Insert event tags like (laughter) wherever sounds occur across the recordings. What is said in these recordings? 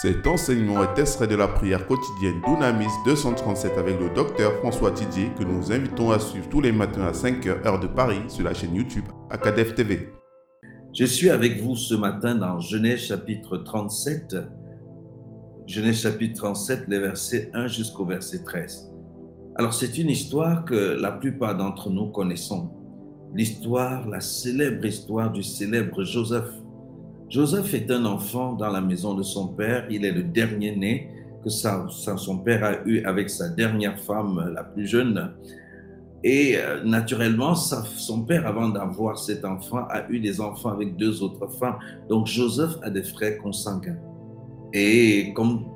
Cet enseignement est extrait de la prière quotidienne d'Unamis 237 avec le docteur François Didier que nous invitons à suivre tous les matins à 5h heure de Paris sur la chaîne YouTube Acadef TV. Je suis avec vous ce matin dans Genèse chapitre 37. Genèse chapitre 37, les versets 1 jusqu'au verset 13. Alors c'est une histoire que la plupart d'entre nous connaissons. L'histoire, la célèbre histoire du célèbre Joseph Joseph est un enfant dans la maison de son père. Il est le dernier né que son père a eu avec sa dernière femme, la plus jeune. Et euh, naturellement, son père, avant d'avoir cet enfant, a eu des enfants avec deux autres femmes. Donc Joseph a des frères consanguins. Et comme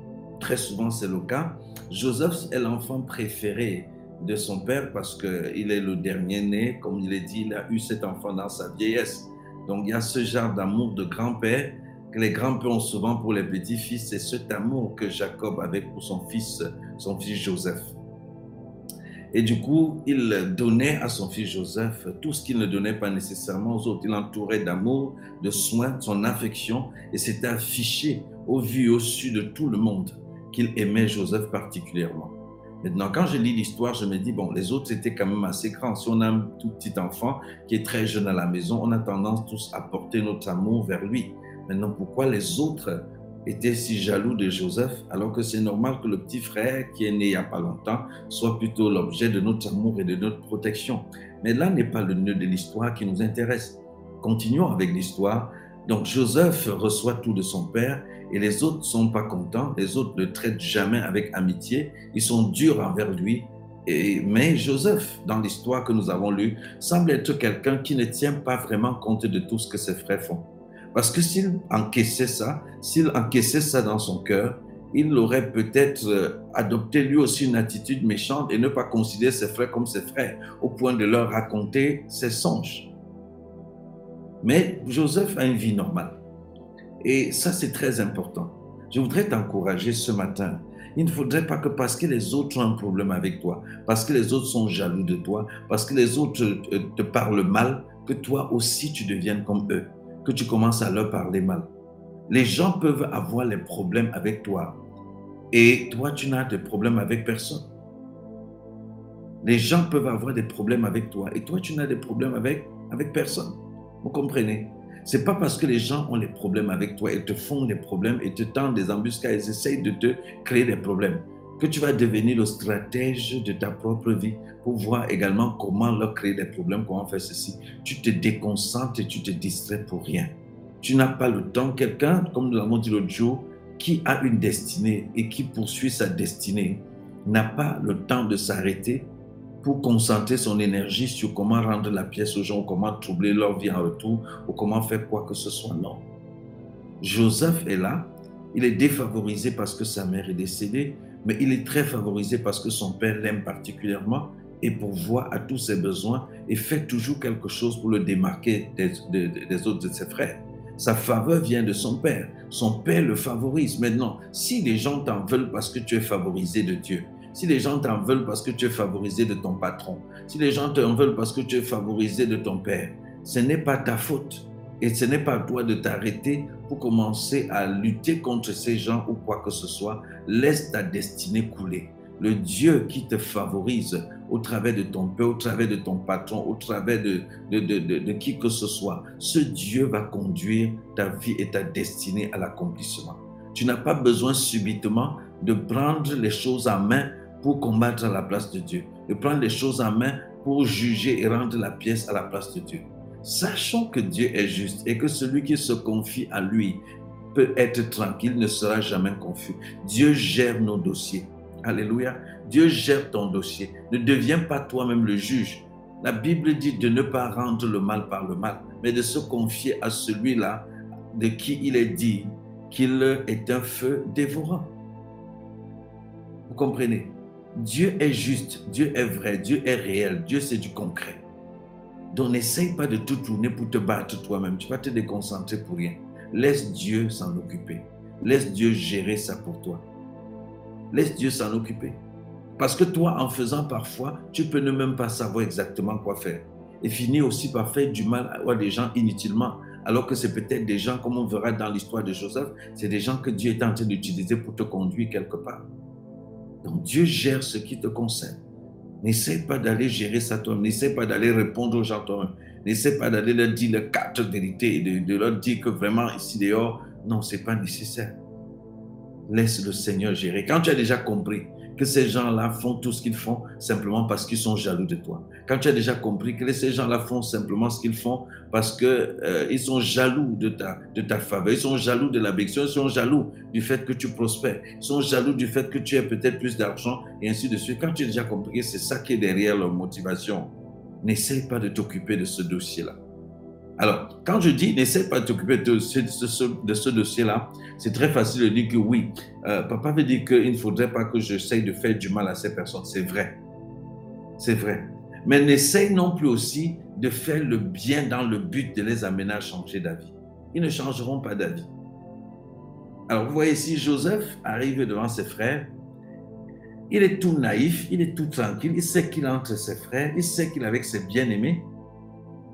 très souvent c'est le cas, Joseph est l'enfant préféré de son père parce qu'il est le dernier né. Comme il est dit, il a eu cet enfant dans sa vieillesse. Donc il y a ce genre d'amour de grand-père que les grands-pères ont souvent pour les petits-fils. C'est cet amour que Jacob avait pour son fils, son fils Joseph. Et du coup, il donnait à son fils Joseph tout ce qu'il ne donnait pas nécessairement aux autres. Il entourait d'amour, de soins, de son affection, et c'était affiché au vu et au su de tout le monde qu'il aimait Joseph particulièrement. Maintenant, quand je lis l'histoire, je me dis, bon, les autres étaient quand même assez grands. Si on a un tout petit enfant qui est très jeune à la maison, on a tendance tous à porter notre amour vers lui. Maintenant, pourquoi les autres étaient si jaloux de Joseph, alors que c'est normal que le petit frère qui est né il n'y a pas longtemps soit plutôt l'objet de notre amour et de notre protection? Mais là n'est pas le nœud de l'histoire qui nous intéresse. Continuons avec l'histoire. Donc Joseph reçoit tout de son père et les autres ne sont pas contents, les autres ne traitent jamais avec amitié, ils sont durs envers lui. Et, mais Joseph, dans l'histoire que nous avons lue, semble être quelqu'un qui ne tient pas vraiment compte de tout ce que ses frères font. Parce que s'il encaissait ça, s'il encaissait ça dans son cœur, il aurait peut-être euh, adopté lui aussi une attitude méchante et ne pas considérer ses frères comme ses frères, au point de leur raconter ses songes. Mais Joseph a une vie normale. Et ça, c'est très important. Je voudrais t'encourager ce matin. Il ne faudrait pas que parce que les autres ont un problème avec toi, parce que les autres sont jaloux de toi, parce que les autres te, parlent mal, que toi aussi tu deviennes comme eux, que tu commences à leur parler mal. Les gens peuvent avoir les problèmes avec toi et toi tu n'as de problèmes avec personne. Les gens peuvent avoir des problèmes avec toi et toi tu n'as de problèmes avec, avec personne. Vous comprenez? C'est pas parce que les gens ont des problèmes avec toi et te font des problèmes et te tendent des embuscades et essayent de te créer des problèmes que tu vas devenir le stratège de ta propre vie pour voir également comment leur créer des problèmes, comment faire ceci. Tu te déconcentres et tu te distrais pour rien. Tu n'as pas le temps. Quelqu'un, comme nous l'avons dit l'autre jour, qui a une destinée et qui poursuit sa destinée, n'a pas le temps de s'arrêter pour concentrer son énergie sur comment rendre la pièce aux gens, comment troubler leur vie en retour, ou comment faire quoi que ce soit. Non. Joseph est là, il est défavorisé parce que sa mère est décédée, mais il est très favorisé parce que son père l'aime particulièrement et pourvoit à tous ses besoins et fait toujours quelque chose pour le démarquer des autres de ses frères. Sa faveur vient de son père. Son père le favorise. Maintenant, si les gens t'en veulent parce que tu es favorisé de Dieu, si les gens t'en veulent parce que tu es favorisé de ton patron, si les gens t'en veulent parce que tu es favorisé de ton père, ce n'est pas ta faute. Et ce n'est pas toi de t'arrêter pour commencer à lutter contre ces gens ou quoi que ce soit. Laisse ta destinée couler. Le Dieu qui te favorise au travers de ton père, au travers de ton patron, au travers de, de, de, de qui que ce soit, ce Dieu va conduire ta vie et ta destinée à l'accomplissement. Tu n'as pas besoin subitement de prendre les choses en main pour combattre à la place de Dieu, de prendre les choses en main pour juger et rendre la pièce à la place de Dieu. Sachant que Dieu est juste et que celui qui se confie à lui peut être tranquille, ne sera jamais confus. Dieu gère nos dossiers. Alléluia. Dieu gère ton dossier. Ne deviens pas toi-même le juge. La Bible dit de ne pas rendre le mal par le mal, mais de se confier à celui-là de qui il est dit qu'il est un feu dévorant. Vous comprenez? Dieu est juste, Dieu est vrai, Dieu est réel, Dieu c'est du concret. Donc n'essaye pas de tout tourner pour te battre toi-même. Tu vas te déconcentrer pour rien. Laisse Dieu s'en occuper. Laisse Dieu gérer ça pour toi. Laisse Dieu s'en occuper. Parce que toi, en faisant parfois, tu peux ne même pas savoir exactement quoi faire. Et finir aussi par faire du mal à des gens inutilement alors que c'est peut-être des gens, comme on verra dans l'histoire de Joseph, c'est des gens que Dieu est en train d'utiliser pour te conduire quelque part. Donc Dieu gère ce qui te concerne. N'essaie pas d'aller gérer ça toi-même. N'essaie pas d'aller répondre aux gens toi-même. N'essaie pas d'aller leur dire les quatre vérités et de, leur dire que vraiment ici dehors, non, c'est pas nécessaire. Laisse le Seigneur gérer. Quand tu as déjà compris que ces gens-là font tout ce qu'ils font simplement parce qu'ils sont jaloux de toi. Quand tu as déjà compris que ces gens-là font simplement ce qu'ils font parce qu'ils euh, sont jaloux de ta, faveur, ils sont jaloux de la bénédiction, ils sont jaloux du fait que tu prospères, ils sont jaloux du fait que tu aies peut-être plus d'argent et ainsi de suite. Quand tu as déjà compris c'est ça qui est derrière leur motivation, n'essaye pas de t'occuper de ce dossier-là. Alors, quand je dis n'essaie pas de t'occuper de ce, de dossier-là, c'est très facile de dire que oui, euh, papa veut dire qu'il ne faudrait pas que j'essaye de faire du mal à ces personnes. C'est vrai. C'est vrai. Mais n'essaye non plus aussi de faire le bien dans le but de les amener à changer d'avis. Ils ne changeront pas d'avis. Alors, vous voyez si Joseph arrive devant ses frères. Il est tout naïf, il est tout tranquille, il sait qu'il est entre ses frères, il sait qu'il est avec ses bien-aimés.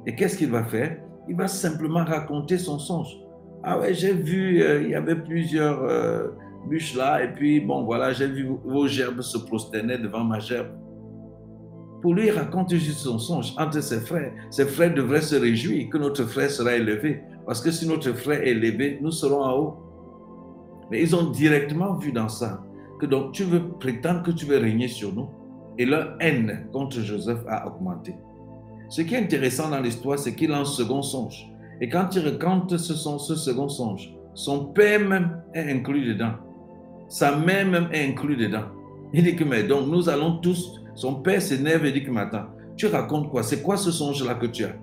Et qu'est-ce qu'il va faire? Il va simplement raconter son songe. Ah ouais, j'ai vu, euh, il y avait plusieurs euh, bûches là, et puis bon, voilà, j'ai vu vos gerbes se prosterner devant ma gerbe. Pour lui, il raconte juste son songe entre ses frères. Ses frères devraient se réjouir que notre frère sera élevé, parce que si notre frère est élevé, nous serons en haut. Mais ils ont directement vu dans ça que donc tu veux prétendre que tu veux régner sur nous, et leur haine contre Joseph a augmenté. Ce qui est intéressant dans l'histoire, c'est qu'il a un second songe. Et quand il raconte ce, second songe, son père même est inclus dedans. Sa mère même est inclus dedans. Il dit que, mais donc, nous allons tous. Son père s'énerve et dit que, mais attends, tu racontes quoi? C'est quoi ce songe-là que tu as?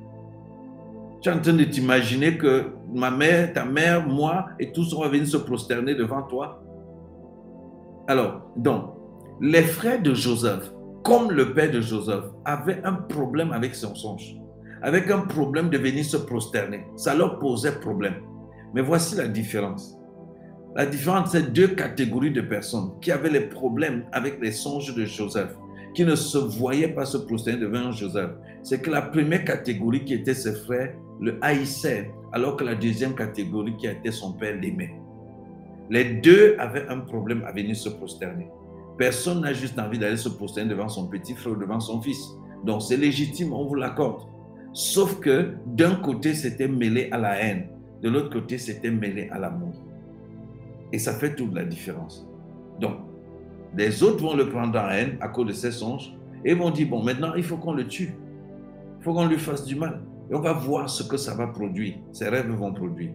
Tu es en train de t'imaginer que ma mère, ta mère, moi et tous on va venir se prosterner devant toi? Alors, donc, les frères de Joseph comme le père de Joseph, avait un problème avec son songe, avec un problème de venir se prosterner. Ça leur posait problème. Mais voici la différence. La différence, c'est deux catégories de personnes qui avaient les problèmes avec les songes de Joseph, qui ne se voyaient pas se prosterner devant Joseph. C'est que la première catégorie qui était ses frères le haïssait, alors que la deuxième catégorie qui était son père l'aimait. Les deux avaient un problème à venir se prosterner. Personne n'a juste envie d'aller se prosterner devant son petit frère ou devant son fils. Donc c'est légitime, on vous l'accorde. Sauf que d'un côté, c'était mêlé à la haine. De l'autre côté, c'était mêlé à l'amour. Et ça fait toute la différence. Donc, les autres vont le prendre en haine à cause de ses songes et vont dire, bon, maintenant, il faut qu'on le tue. Il faut qu'on lui fasse du mal. Et on va voir ce que ça va produire. Ses rêves vont produire.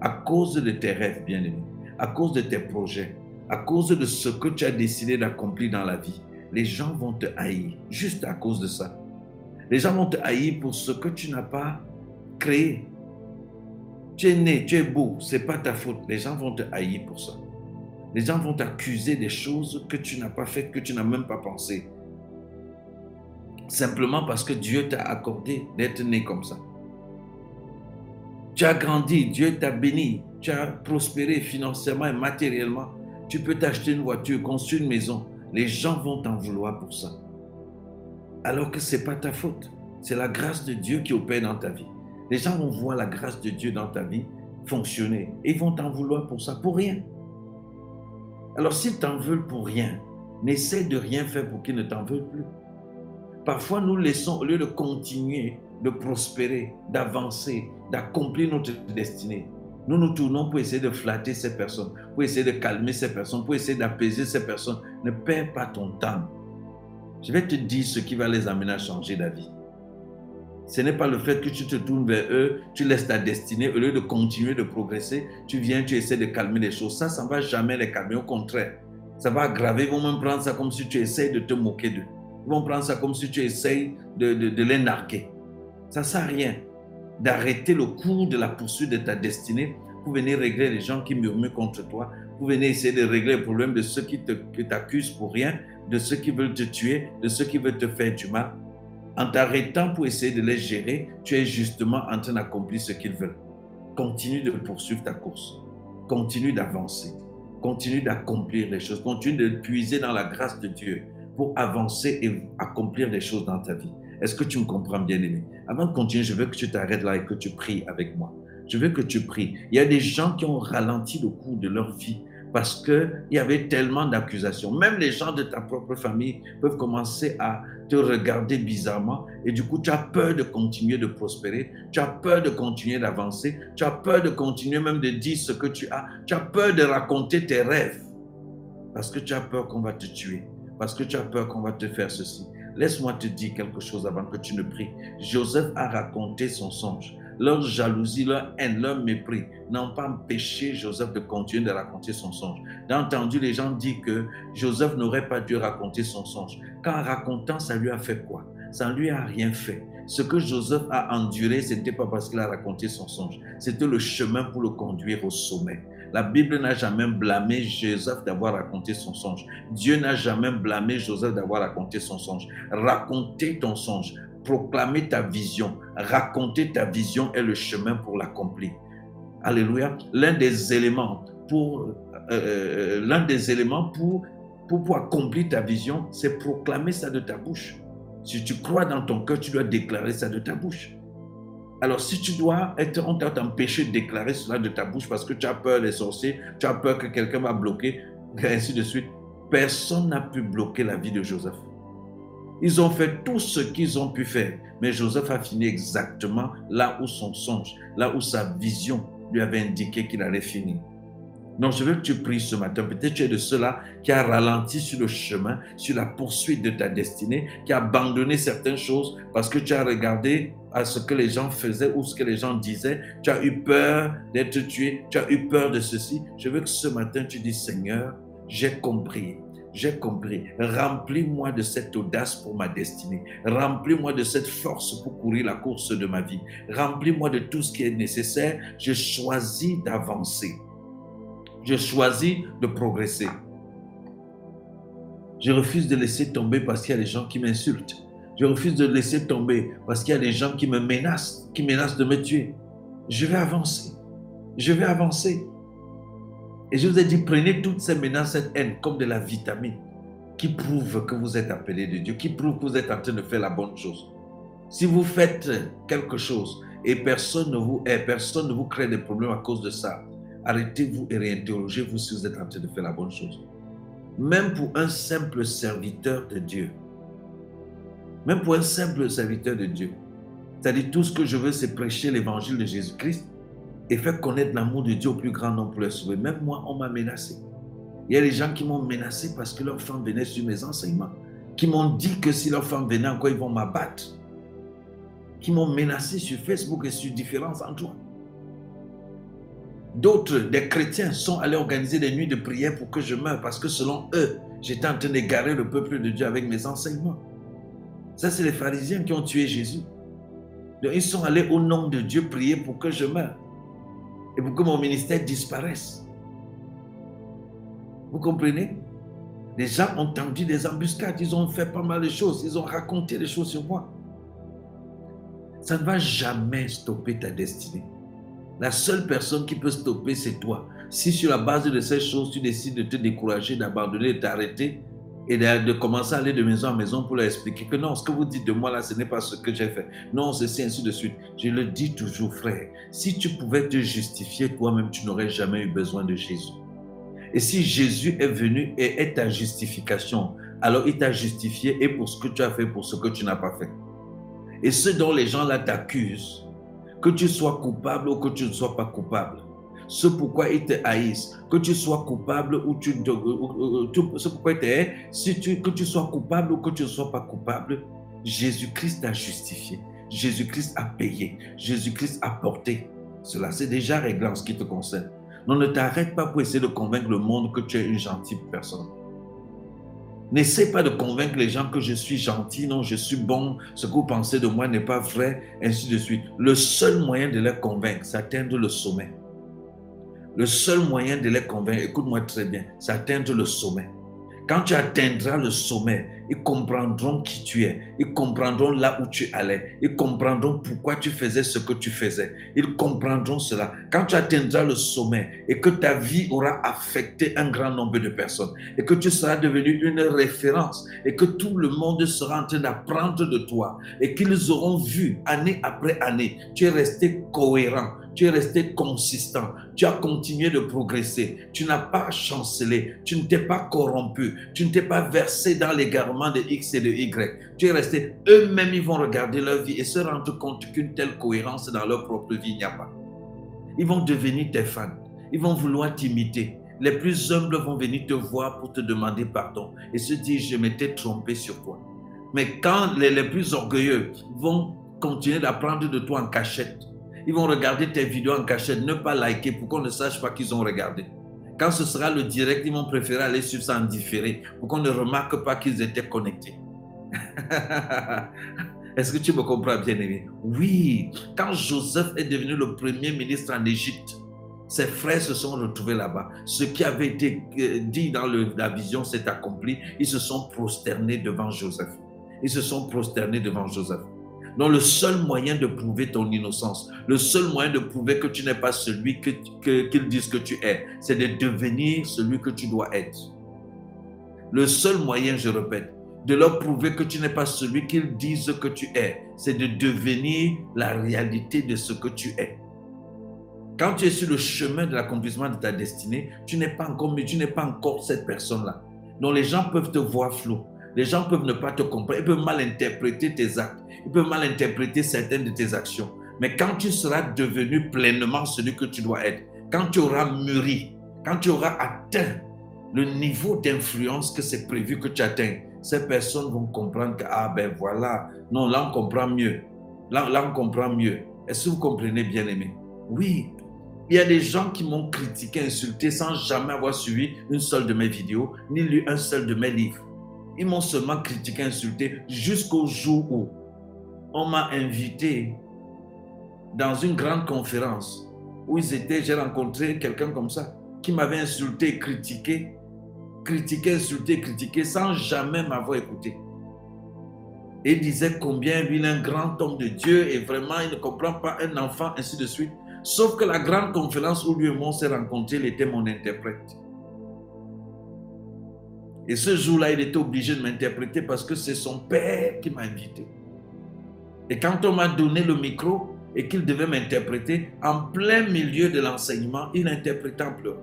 À cause de tes rêves, bien aimés, à cause de tes projets, à cause de ce que tu as décidé d'accomplir dans la vie, les gens vont te haïr juste à cause de ça. Les gens vont te haïr pour ce que tu n'as pas créé. Tu es né, tu es beau, c'est pas ta faute. Les gens vont te haïr pour ça. Les gens vont t'accuser des choses que tu n'as pas faites, que tu n'as même pas pensé. Simplement parce que Dieu t'a accordé d'être né comme ça. Tu as grandi, Dieu t'a béni, tu as prospéré financièrement et matériellement. Tu peux t'acheter une voiture, construire une maison. Les gens vont t'en vouloir pour ça. Alors que ce n'est pas ta faute. C'est la grâce de Dieu qui opère dans ta vie. Les gens vont voir la grâce de Dieu dans ta vie fonctionner et ils vont t'en vouloir pour ça, pour rien. Alors s'ils t'en veulent pour rien, n'essaie de rien faire pour qu'ils ne t'en veulent plus. Parfois, nous laissons, au lieu de continuer, de prospérer, d'avancer, d'accomplir notre destinée, nous nous tournons pour essayer de flatter ces personnes, pour essayer de calmer ces personnes, pour essayer d'apaiser ces personnes. Ne perds pas ton temps. Je vais te dire ce qui va les amener à changer d'avis. Ce n'est pas le fait que tu te tournes vers eux, tu laisses ta destinée, au lieu de continuer de progresser, tu viens, tu essaies de calmer les choses. Ça, ça ne va jamais les calmer. Au contraire, ça va aggraver. Ils vont même prendre ça comme si tu essayes de te moquer d'eux. Ils vont prendre ça comme si tu essayes de, de les narguer. Ça ne sert à rien d'arrêter le cours de la poursuite de ta destinée pour venir régler les gens qui murmurent contre toi, pour venir essayer de régler le problème de ceux qui t'accusent pour rien, de ceux qui veulent te tuer, de ceux qui veulent te faire du mal. En t'arrêtant pour essayer de les gérer, tu es justement en train d'accomplir ce qu'ils veulent. Continue de poursuivre ta course. Continue d'avancer. Continue d'accomplir les choses. Continue de puiser dans la grâce de Dieu pour avancer et accomplir les choses dans ta vie. Est-ce que tu me comprends bien aimé Avant de continuer, je veux que tu t'arrêtes là et que tu pries avec moi. je veux que tu pries. Il y a des gens qui ont ralenti le cours de leur vie parce qu'il y avait tellement d'accusations. Même les gens de ta propre famille peuvent commencer à te regarder bizarrement et du coup, tu as peur de continuer de prospérer, tu as peur de continuer d'avancer, tu as peur de continuer même de dire ce que tu as, tu as peur de raconter tes rêves parce que tu as peur qu'on va te tuer, parce que tu as peur qu'on va te faire ceci. Laisse-moi te dire quelque chose avant que tu ne pries. Joseph a raconté son songe leur jalousie, leur haine, leur mépris n'ont pas empêché Joseph de continuer de raconter son songe. J'ai entendu les gens dire que Joseph n'aurait pas dû raconter son songe. Car racontant, ça lui a fait quoi? Ça ne lui a rien fait. Ce que Joseph a enduré, ce n'était pas parce qu'il a raconté son songe. C'était le chemin pour le conduire au sommet. La Bible n'a jamais blâmé Joseph d'avoir raconté son songe. Dieu n'a jamais blâmé Joseph d'avoir raconté son songe. Racontez ton songe proclamer ta vision, raconter ta vision est le chemin pour l'accomplir. Alléluia. L'un des éléments pour euh, euh, l'un des éléments pour, pour, accomplir ta vision, c'est proclamer ça de ta bouche. Si tu crois dans ton cœur, tu dois déclarer ça de ta bouche. Alors, si tu dois être, on t'a empêché de déclarer cela de ta bouche parce que tu as peur des sorciers, tu as peur que quelqu'un va bloquer, et ainsi de suite, personne n'a pu bloquer la vie de Joseph. Ils ont fait tout ce qu'ils ont pu faire. Mais Joseph a fini exactement là où son songe, là où sa vision lui avait indiqué qu'il allait finir. Donc je veux que tu pries ce matin. Peut-être tu es de ceux-là qui a ralenti sur le chemin, sur la poursuite de ta destinée, qui a abandonné certaines choses parce que tu as regardé à ce que les gens faisaient ou ce que les gens disaient. Tu as eu peur d'être tué, tu as eu peur de ceci. Je veux que ce matin tu dis Seigneur, j'ai compris j'ai compris. Remplis-moi de cette audace pour ma destinée. Remplis-moi de cette force pour courir la course de ma vie. Remplis-moi de tout ce qui est nécessaire. Je choisis d'avancer. Je choisis de progresser. Je refuse de laisser tomber parce qu'il y a des gens qui m'insultent. Je refuse de laisser tomber parce qu'il y a des gens qui me menacent, qui menacent de me tuer. Je vais avancer. Je vais avancer. Et je vous ai dit, prenez toutes ces menaces, cette haine, comme de la vitamine qui prouve que vous êtes appelé de Dieu, qui prouve que vous êtes en train de faire la bonne chose. Si vous faites quelque chose et personne ne vous hait, personne ne vous crée des problèmes à cause de ça, arrêtez-vous et réinterrogez-vous si vous êtes en train de faire la bonne chose. Même pour un simple serviteur de Dieu, même pour un simple serviteur de Dieu, c'est-à-dire tout ce que je veux, c'est prêcher l'évangile de Jésus-Christ et faire connaître l'amour de Dieu au plus grand nombre pour les sauver. Même moi, on m'a menacé. Il y a des gens qui m'ont menacé parce que leur femme venait sur mes enseignements, qui m'ont dit que si leur femme venait encore, ils vont m'abattre, qui m'ont menacé sur Facebook et sur différents endroits. D'autres, des chrétiens, sont allés organiser des nuits de prière pour que je meure parce que selon eux, j'étais en train d'égarer le peuple de Dieu avec mes enseignements. Ça, c'est les pharisiens qui ont tué Jésus. Donc, ils sont allés au nom de Dieu prier pour que je meure et pour que mon ministère disparaisse. Vous comprenez? Les gens ont tendu des embuscades, ils ont fait pas mal de choses, ils ont raconté des choses sur moi. Ça ne va jamais stopper ta destinée. La seule personne qui peut stopper, c'est toi. Si sur la base de ces choses, tu décides de te décourager, d'abandonner, de t'arrêter, et de, commencer à aller de maison en maison pour leur expliquer que non, ce que vous dites de moi là, ce n'est pas ce que j'ai fait. Non, c'est ainsi de suite. Je le dis toujours, frère. Si tu pouvais te justifier toi-même, tu n'aurais jamais eu besoin de Jésus. Et si Jésus est venu et est ta justification, alors il t'a justifié et pour ce que tu as fait, pour ce que tu n'as pas fait. Et ce dont les gens là t'accusent, que tu sois coupable ou que tu ne sois pas coupable, ce pourquoi ils te haïssent, que tu sois coupable ou tu, ce pourquoi ils te si tu, que tu sois coupable ou que tu ne sois pas coupable, Jésus-Christ a justifié, Jésus-Christ a payé, Jésus-Christ a porté. Cela, c'est déjà réglé en ce qui te concerne. Non, ne t'arrête pas pour essayer de convaincre le monde que tu es une gentille personne. N'essaie pas de convaincre les gens que je suis gentil, non, je suis bon, ce que vous pensez de moi n'est pas vrai, ainsi de suite. Le seul moyen de les convaincre, c'est atteindre le sommet. Le seul moyen de les convaincre, écoute-moi très bien, c'est atteindre le sommet. Quand tu atteindras le sommet, ils comprendront qui tu es. Ils comprendront là où tu allais. Ils comprendront pourquoi tu faisais ce que tu faisais. Ils comprendront cela. Quand tu atteindras le sommet et que ta vie aura affecté un grand nombre de personnes et que tu seras devenu une référence et que tout le monde sera en train d'apprendre de toi et qu'ils auront vu année après année, tu es resté cohérent, Tu es resté consistant. Tu as continué de progresser. Tu n'as pas chancelé. Tu ne t'es pas corrompu. Tu ne t'es pas versé dans l'égarement de X et de Y. Tu es resté. Eux-mêmes, ils vont regarder leur vie et se rendre compte qu'une telle cohérence dans leur propre vie, n'y a pas. Ils vont devenir tes fans. Ils vont vouloir t'imiter. Les plus humbles vont venir te voir pour te demander pardon et se dire, je m'étais trompé sur toi. Mais quand les, les plus orgueilleux vont continuer d'apprendre de toi en cachette, ils vont regarder tes vidéos en cachette, ne pas liker pour qu'on ne sache pas qu'ils ont regardé. Quand ce sera le direct, ils vont préférer aller sur ça en différé pour qu'on ne remarque pas qu'ils étaient connectés. (laughs) Est-ce que tu me comprends, bien aimé? Oui, quand Joseph est devenu le premier ministre en Égypte, ses frères se sont retrouvés là-bas. Ce qui avait été euh, dit dans la vision s'est accompli. Ils se sont prosternés devant Joseph. Ils se sont prosternés devant Joseph. Donc le seul moyen de prouver ton innocence, le seul moyen de prouver que tu n'es pas celui qu'ils que, disent que tu es, c'est de devenir celui que tu dois être. Le seul moyen, je répète, de leur prouver que tu n'es pas celui qu'ils disent que tu es, c'est de devenir la réalité de ce que tu es. Quand tu es sur le chemin de l'accomplissement de ta destinée, tu n'es pas encore, mais tu n'es pas encore cette personne-là. Donc les gens peuvent te voir flou. Les gens peuvent ne pas te comprendre. Ils peuvent mal interpréter tes actes. Ils peuvent mal interpréter certaines de tes actions. Mais quand tu seras devenu pleinement celui que tu dois être, quand tu auras mûri, quand tu auras atteint le niveau d'influence que c'est prévu que tu atteignes, ces personnes vont comprendre que, ah ben voilà, non, là on comprend mieux. Là, là on comprend mieux. Est-ce que vous comprenez, bien aimé Oui, il y a des gens qui m'ont critiqué, insulté sans jamais avoir suivi une seule de mes vidéos, ni lu un seul de mes livres. Ils m'ont seulement critiqué, insulté jusqu'au jour où on m'a invité dans une grande conférence où ils étaient, j'ai rencontré quelqu'un comme ça qui m'avait insulté, critiqué, critiqué, insulté, critiqué sans jamais m'avoir écouté. Et il disait combien il est un grand homme de Dieu et vraiment il ne comprend pas un enfant, ainsi de suite. Sauf que la grande conférence où lui et moi s'est rencontrés, il était mon interprète. Et ce jour-là, il était obligé de m'interpréter parce que c'est son père qui m'a invité. Et quand on m'a donné le micro et qu'il devait m'interpréter, en plein milieu de l'enseignement, il interprétait en pleurant.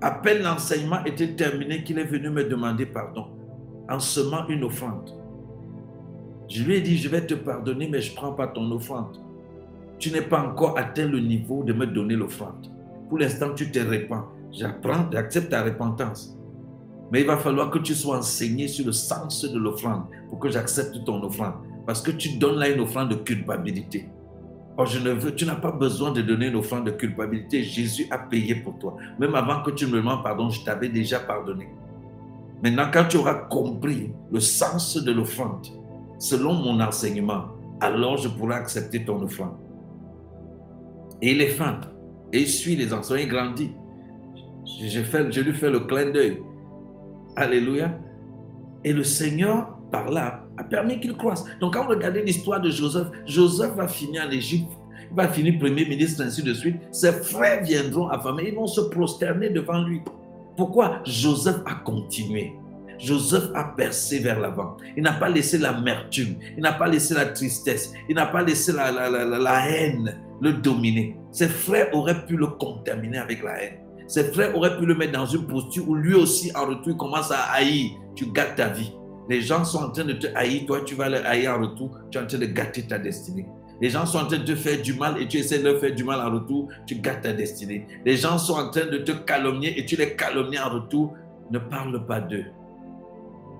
À peine l'enseignement était terminé qu'il est venu me demander pardon en semant une offrande. Je lui ai dit, je vais te pardonner, mais je ne prends pas ton offrande tu n'es pas encore atteint le niveau de me donner l'offrande. Pour l'instant, tu te répands. J'apprends, j'accepte ta repentance. Mais il va falloir que tu sois enseigné sur le sens de l'offrande pour que j'accepte ton offrande. Parce que tu donnes là une offrande de culpabilité. Or, je ne veux, tu n'as pas besoin de donner une offrande de culpabilité. Jésus a payé pour toi. Même avant que tu me demandes pardon, je t'avais déjà pardonné. Maintenant, quand tu auras compris le sens de l'offrande, selon mon enseignement, alors je pourrai accepter ton offrande. Et il est fin. Et il suit les enfants, il grandit. Je lui fais le clin d'œil. Alléluia. Et le Seigneur, par là, a permis qu'il croisse. Donc, quand vous regardez l'histoire de Joseph, Joseph va finir en Égypte, il va finir premier ministre, ainsi de suite. Ses frères viendront affamés, ils vont se prosterner devant lui. Pourquoi? Joseph a continué Joseph a percé vers l'avant. Il n'a pas laissé l'amertume, il n'a pas laissé la tristesse, il n'a pas laissé la, la, la, la haine le dominer. Ses frères auraient pu le contaminer avec la haine. Ses frères auraient pu le mettre dans une posture où lui aussi, en retour, il commence à haïr. Tu gâtes ta vie. Les gens sont en train de te haïr, toi tu vas les haïr en retour, tu es en train de gâter ta destinée. Les gens sont en train de te faire du mal et tu essaies de leur faire du mal en retour, tu gâtes ta destinée. Les gens sont en train de te calomnier et tu les calomnies en retour. Ne parle pas d'eux.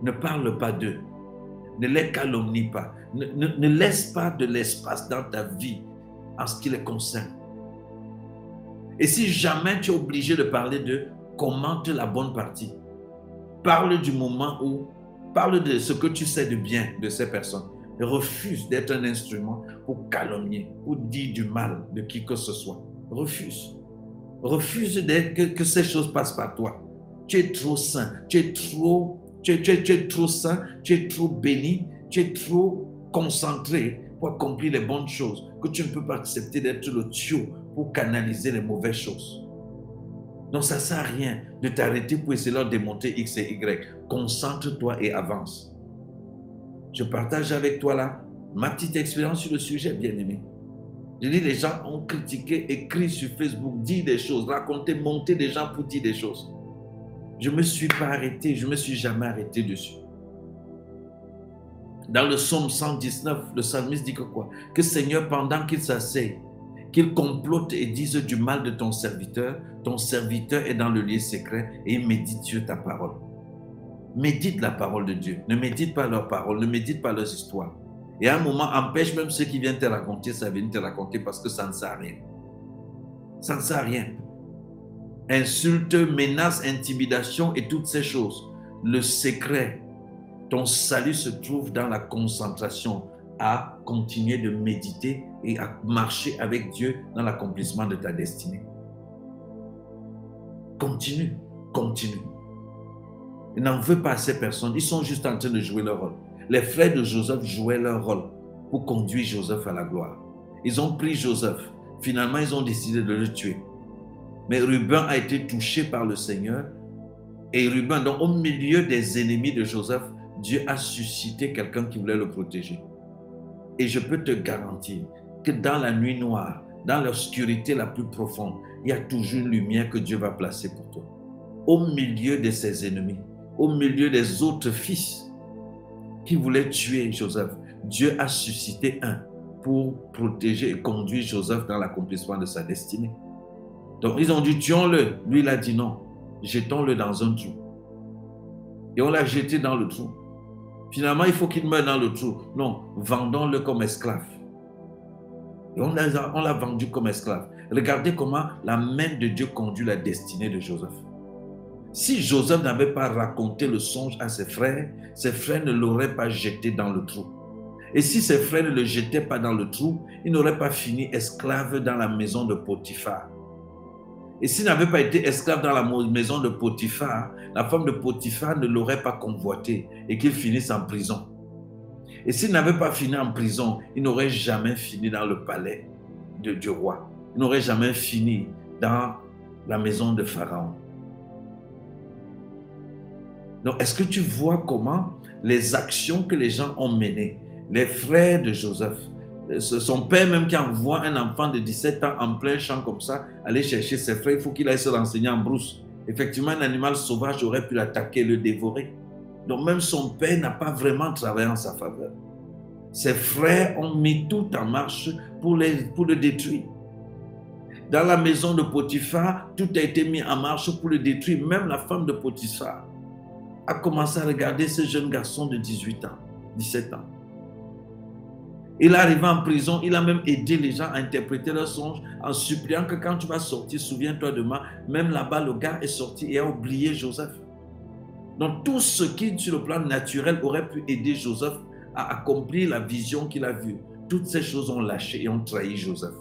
Ne parle pas d'eux. Ne les calomnie pas. ne laisse pas de l'espace dans ta vie en ce qui les concerne. Et si jamais tu es obligé de parler de commente la bonne partie. Parle du moment où, parle de ce que tu sais de bien de ces personnes. refuse d'être un instrument pour calomnier, ou dire du mal de qui que ce soit. Refuse. Refuse que, que ces choses passent par toi. Tu es trop saint, tu es trop, tu es, tu es trop saint, tu es trop béni, tu es trop concentré pour accomplir les bonnes choses, que tu ne peux pas accepter d'être le tuyau pour canaliser les mauvaises choses. Donc ça ne sert à rien de t'arrêter pour essayer de démonter X et Y. Concentre-toi et avance. Je partage avec toi là ma petite expérience sur le sujet, bien-aimé. Je dis, les gens ont critiqué, écrit sur Facebook, dit des choses, raconté, monté des gens pour dire des choses. Je ne me suis pas arrêté, je ne me suis jamais arrêté dessus. Dans le psaume 119, le psalmiste dit que quoi? Que Seigneur, pendant qu'il s'asseye, qu'il complote et dise du mal de ton serviteur, ton serviteur est dans le lieu secret et il médite sur ta parole. Médite la parole de Dieu. Ne médite pas leurs paroles, ne médite pas leurs histoires. Et à un moment, empêche même ceux qui viennent te raconter, ça vient te raconter parce que ça ne sert à rien. Ça ne sert à rien. Insulte, menace, intimidation et toutes ces choses. Le secret, ton salut se trouve dans la concentration à continuer de méditer et à marcher avec Dieu dans l'accomplissement de ta destinée. Continue, continue. N'en veut pas à ces personnes. Ils sont juste en train de jouer leur rôle. Les frères de Joseph jouaient leur rôle pour conduire Joseph à la gloire. Ils ont pris Joseph. Finalement, ils ont décidé de le tuer. Mais Ruben a été touché par le Seigneur. Et Ruben, donc au milieu des ennemis de Joseph, Dieu a suscité quelqu'un qui voulait le protéger. Et je peux te garantir que dans la nuit noire, dans l'obscurité la plus profonde, il y a toujours une lumière que Dieu va placer pour toi. Au milieu de ses ennemis, au milieu des autres fils qui voulaient tuer Joseph, Dieu a suscité un pour protéger et conduire Joseph dans l'accomplissement de sa destinée. Donc ils ont dit, tuons-le. Lui, il a dit non, jetons-le dans un trou. Et on l'a jeté dans le trou. Finalement, il faut qu'il meure dans le trou. Non, vendons-le comme esclave. Et on l'a vendu comme esclave. Regardez comment la main de Dieu conduit la destinée de Joseph. Si Joseph n'avait pas raconté le songe à ses frères, ses frères ne l'auraient pas jeté dans le trou. Et si ses frères ne le jetaient pas dans le trou, il n'aurait pas fini esclave dans la maison de Potiphar. Et s'il n'avait pas été esclave dans la maison de Potiphar, la femme de Potiphar ne l'aurait pas convoité et qu'il finisse en prison. Et s'il n'avait pas fini en prison, il n'aurait jamais fini dans le palais de, du roi. Il n'aurait jamais fini dans la maison de Pharaon. Donc, est-ce que tu vois comment les actions que les gens ont menées, les frères de Joseph, son père même qui envoie un enfant de 17 ans en plein champ comme ça, aller chercher ses frères, il faut qu'il aille se renseigner en brousse. Effectivement, un animal sauvage aurait pu l'attaquer, le dévorer. Donc même son père n'a pas vraiment travaillé en sa faveur. Ses frères ont mis tout en marche pour, les, pour le détruire. Dans la maison de Potiphar, tout a été mis en marche pour le détruire. Même la femme de Potiphar a commencé à regarder ce jeune garçon de 18 ans, 17 ans. Il est arrivé en prison, il a même aidé les gens à interpréter leurs songes en suppliant que quand tu vas sortir, souviens-toi de moi. Même là-bas, le gars est sorti et a oublié Joseph. Donc tout ce qui, sur le plan naturel, aurait pu aider Joseph à accomplir la vision qu'il a vue, toutes ces choses ont lâché et ont trahi Joseph.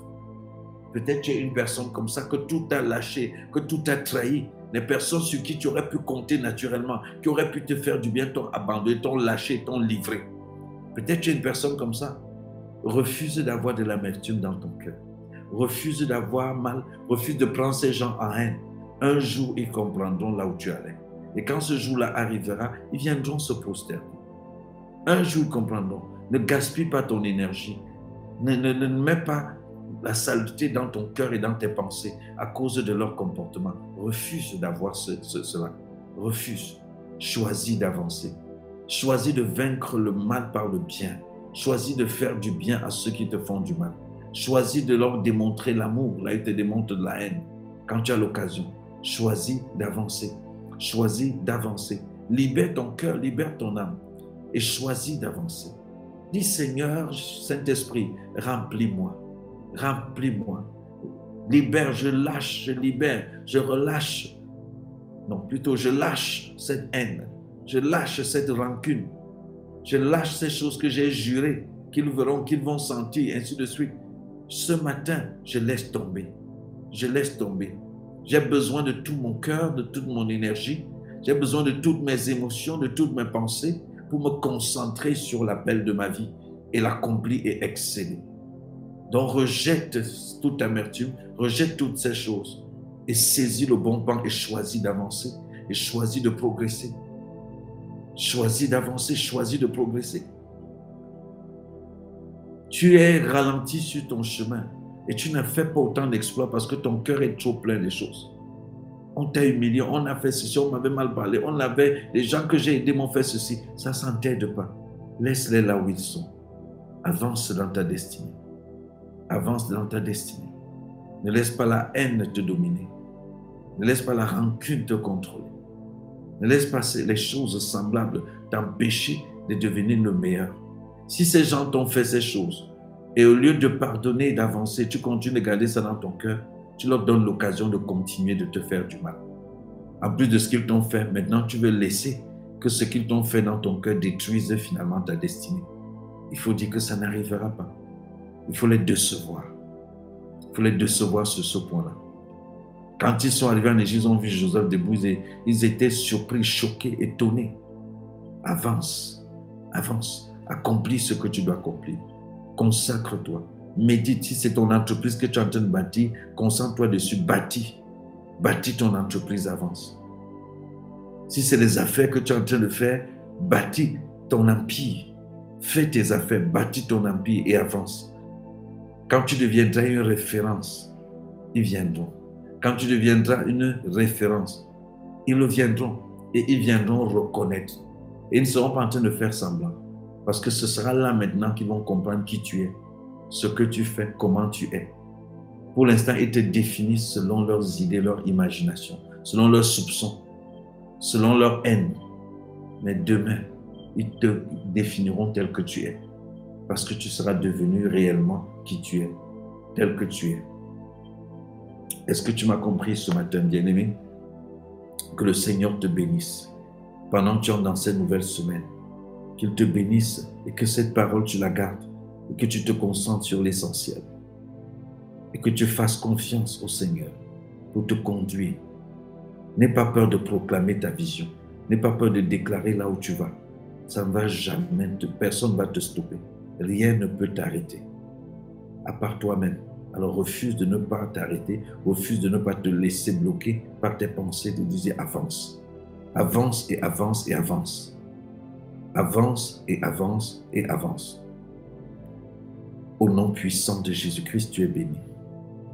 Peut-être tu es une personne comme ça que tout a lâché, que tout a trahi. Les personnes sur qui tu aurais pu compter naturellement, qui auraient pu te faire du bien, t'ont abandonné, t'ont lâché, t'ont livré. Peut-être tu es une personne comme ça. Refuse d'avoir de l'amertume dans ton cœur. Refuse d'avoir mal. Refuse de prendre ces gens en haine. Un jour, ils comprendront là où tu allais. Et quand ce jour-là arrivera, ils viendront se prosterner. Un jour, ils comprendront. Ne gaspille pas ton énergie. Ne, ne, mets pas la saleté dans ton cœur et dans tes pensées à cause de leur comportement. Refuse d'avoir cela. Refuse. Choisis d'avancer. Choisis de vaincre le mal par le bien. Choisis de faire du bien à ceux qui te font du mal. Choisis de leur démontrer l'amour. Là, ils te démontrent de la haine. Quand tu as l'occasion, choisis d'avancer. Choisis d'avancer. Libère ton cœur, libère ton âme. Et choisis d'avancer. Dis Seigneur, Saint-Esprit, remplis-moi. Remplis-moi. Libère, je lâche, je libère, je relâche. Non, plutôt je lâche cette haine. Je lâche cette rancune. Je lâche ces choses que j'ai jurées qu'ils verront, qu'ils vont sentir, ainsi de suite. Ce matin, je laisse tomber. Je laisse tomber. J'ai besoin de tout mon cœur, de toute mon énergie. J'ai besoin de toutes mes émotions, de toutes mes pensées pour me concentrer sur l'appel de ma vie et l'accomplir et exceller. Donc rejette toute amertume, rejette toutes ces choses et saisis le bon plan et choisis d'avancer et choisis de progresser. Choisis d'avancer, choisis de progresser. Tu es ralenti sur ton chemin. Et tu ne fais pas autant d'exploits parce que ton cœur est trop plein de choses. On t'a humilié, on a fait ceci, on m'avait mal parlé, on avait, les gens que j'ai aidés m'ont fait ceci. Ça ne t'aide pas. Laisse-les là où ils sont. Avance dans ta destinée. Avance dans ta destinée. Ne laisse pas la haine te dominer. Ne laisse pas la rancune te contrôler. Ne laisse pas les choses semblables t'empêcher de devenir le meilleur. Si ces gens t'ont fait ces choses, et au lieu de pardonner et d'avancer, tu continues de garder ça dans ton cœur, tu leur donnes l'occasion de continuer de te faire du mal. En plus de ce qu'ils t'ont fait, maintenant tu veux laisser que ce qu'ils t'ont fait dans ton cœur détruise finalement ta destinée. Il faut dire que ça n'arrivera pas. Il faut les décevoir. Il faut les décevoir sur ce point-là. Quand ils sont arrivés en Égypte, ils ont vu Joseph debout, ils étaient surpris, choqués, étonnés. Avance, avance, accomplis ce que tu dois accomplir. Consacre-toi. Médite si c'est ton entreprise que tu es en train de bâtir, concentre-toi dessus, bâtis. Bâtis ton entreprise, avance. Si c'est les affaires que tu es en train de faire, bâtis ton empire. Fais tes affaires, bâtis ton empire et avance. Quand tu deviendras une référence, ils viendront. Quand tu deviendras une référence, ils le viendront et ils viendront reconnaître. Et ils ne seront pas en train de faire semblant. Parce que ce sera là maintenant qu'ils vont comprendre qui tu es, ce que tu fais, comment tu es. Pour l'instant, ils te définissent selon leurs idées, leur imagination, selon leurs soupçons, selon leur haine. Mais demain, ils te définiront tel que tu es. Parce que tu seras devenu réellement qui tu es, tel que tu es. Est-ce que tu m'as compris ce matin, bien-aimé? Que le Seigneur te bénisse pendant que tu es dans cette nouvelle semaine. Qu'il te bénisse et que cette parole, tu la gardes et que tu te concentres sur l'essentiel. Et que tu fasses confiance au Seigneur pour te conduire. N'aie pas peur de proclamer ta vision. N'aie pas peur de déclarer là où tu vas. Ça ne va jamais, personne ne va te stopper. Rien ne peut t'arrêter. À part toi-même. Alors refuse de ne pas t'arrêter, refuse de ne pas te laisser bloquer par tes pensées, de dire avance. Avance et avance et avance. Avance et avance et avance. Au nom puissant de Jésus-Christ, tu es béni.